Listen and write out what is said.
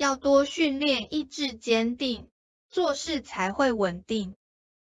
要多训练意志坚定做事才会稳定。